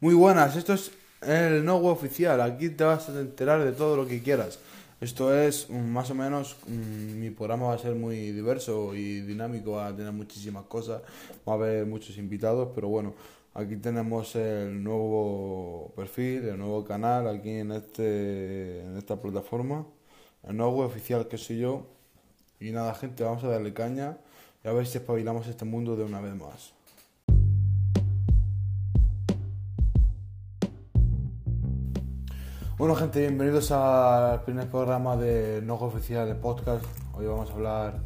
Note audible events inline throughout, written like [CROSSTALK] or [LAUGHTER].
Muy buenas, esto es el no oficial. Aquí te vas a enterar de todo lo que quieras. Esto es mm, más o menos, mm, mi programa va a ser muy diverso y dinámico, va a tener muchísimas cosas, va a haber muchos invitados, pero bueno, aquí tenemos el nuevo perfil, el nuevo canal aquí en, este, en esta plataforma, el no web oficial que soy yo. Y nada, gente, vamos a darle caña y a ver si espabilamos este mundo de una vez más. Bueno gente, bienvenidos al primer programa de No Oficial de Podcast. Hoy vamos a hablar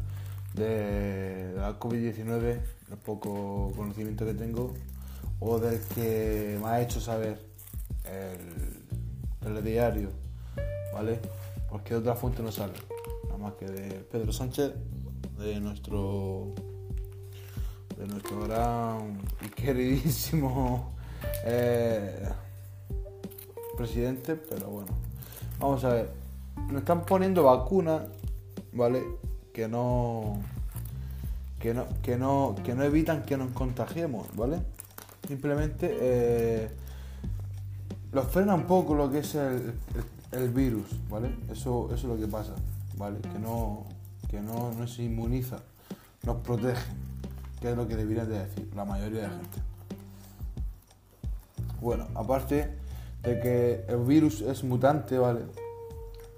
de, la COVID-19, el poco conocimiento que tengo o del que me ha hecho saber el, diario, ¿vale? Porque otra fuente no sale, nada más que de Pedro Sánchez, de nuestro de nuestro gran y [LAUGHS] queridísimo eh, presidente, pero bueno. Vamos a ver. Nos están poniendo vacunas, ¿vale? Que no. Que no, que no, que no evitan que nos contagiemos, ¿vale? Simplemente eh, los frena un poco lo que es el, el, virus, ¿vale? Eso, eso es lo que pasa, ¿vale? Que no, que no, no se inmuniza, nos protege, que es lo que deberían de decir la mayoría de la gente. Bueno, aparte, de que el virus es mutante, ¿vale?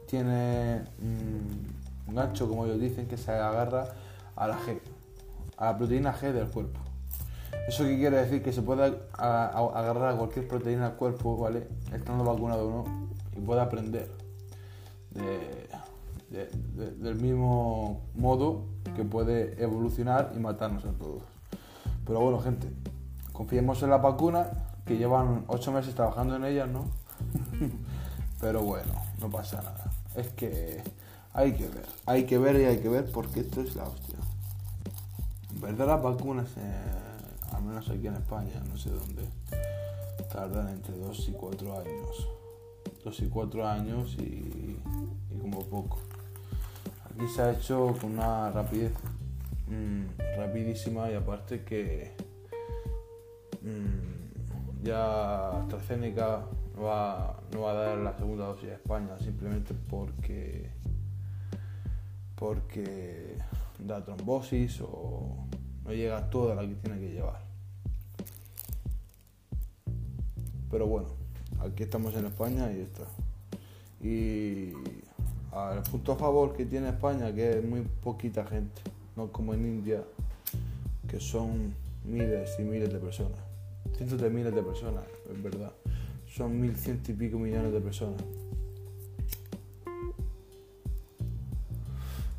Tiene un gancho, como ellos dicen, que se agarra a la G, a la proteína G del cuerpo. ¿Eso qué quiere decir? Que se puede agarrar a cualquier proteína del cuerpo, ¿vale? Estando vacunado o no, y puede aprender del mismo modo que puede evolucionar y matarnos a todos. Pero bueno, gente, confiemos en la vacuna que llevan ocho meses trabajando en ellas, ¿no? [LAUGHS] Pero bueno, no pasa nada. Es que hay que ver, hay que ver y hay que ver porque esto es la hostia. En verdad las vacunas, al menos aquí en España, no sé dónde, tardan entre dos y cuatro años. Dos y cuatro años y, como poco. Aquí se ha hecho con una rapidez mm, rapidísima y aparte que... Mm, ya AstraZeneca no va, no va a dar la segunda dosis a España simplemente porque porque da trombosis o no llega toda la que tiene que llevar. Pero bueno, aquí estamos en España y está. Y el punto a favor que tiene España, que es muy poquita gente, no como en India, que son miles y miles de personas cientos de miles de personas, es verdad. Son mil ciento y pico millones de personas.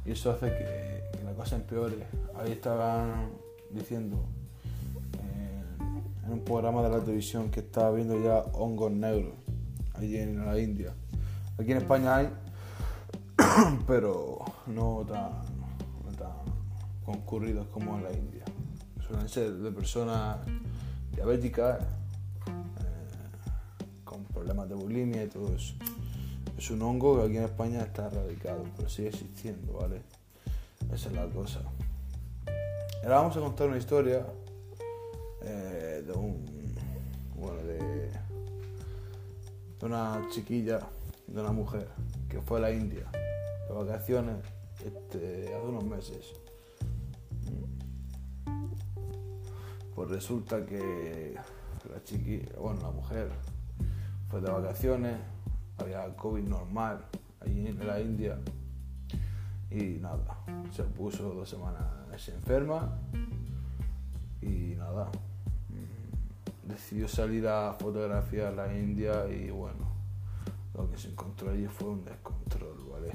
Y eso hace que, la cosa empeore. Ahí estaban diciendo eh, en un programa de la televisión que estaba viendo ya hongos negros allí en la India. Aquí en España hay, [COUGHS] pero no tan, no tan concurridos como en la India. Suelen ser de personas diabética, eh, con problemas de bulimia y todo eso. Es un hongo que aquí en España está erradicado, pero sigue existiendo, ¿vale? Esa es la cosa. Ahora vamos a contar una historia eh, de un. Bueno, de, una chiquilla, de una mujer que fue a la India de vacaciones este, hace unos meses Pues resulta que la chiqui, bueno, la mujer fue de vacaciones, había COVID normal allí en la India y nada, se puso dos semanas enferma y nada, mm, decidió salir a fotografiar la India y bueno, lo que se encontró allí fue un descontrol, ¿vale?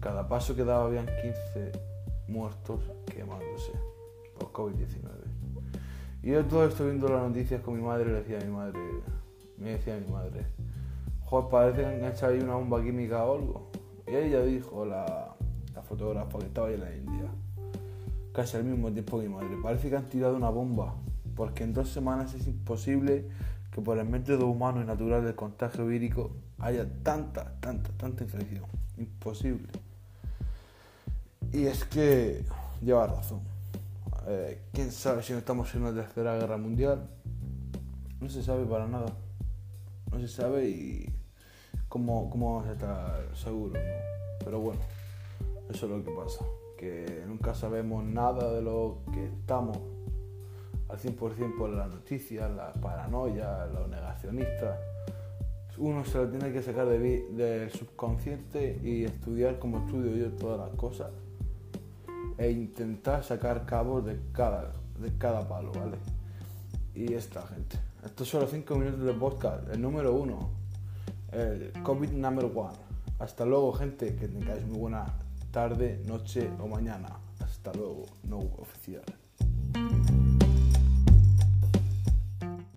Cada paso que daba habían 15 muertos quemándose por COVID-19. Y yo todo esto viendo las noticias con mi madre le decía a mi madre, me decía a mi madre, joder, parece que han echado ahí una bomba química o algo. Y ella dijo, la, la fotógrafa que estaba ahí en la India, casi al mismo tiempo que mi madre, parece que han tirado una bomba, porque en dos semanas es imposible que por el método humano y natural del contagio vírico haya tanta, tanta, tanta infección. Imposible. Y es que lleva razón. Eh, quién sabe si no estamos en una tercera guerra mundial. se sabe para nada. No se sabe y cómo, cómo vamos a estar seguros, ¿no? Pero bueno, eso es lo que pasa, que nunca sabemos nada de lo que estamos al 100% por las noticias, la paranoia, los negacionistas. Uno se lo tiene que sacar de, del subconsciente y estudiar como estudio yo todas las cosas e intentar sacar cabos de cada, de cada palo, ¿vale? Y esta gente. Estos son los 5 minutos de podcast, el número uno, el COVID number one. Hasta luego, gente, que tengáis muy buena tarde, noche o mañana. Hasta luego, no oficial.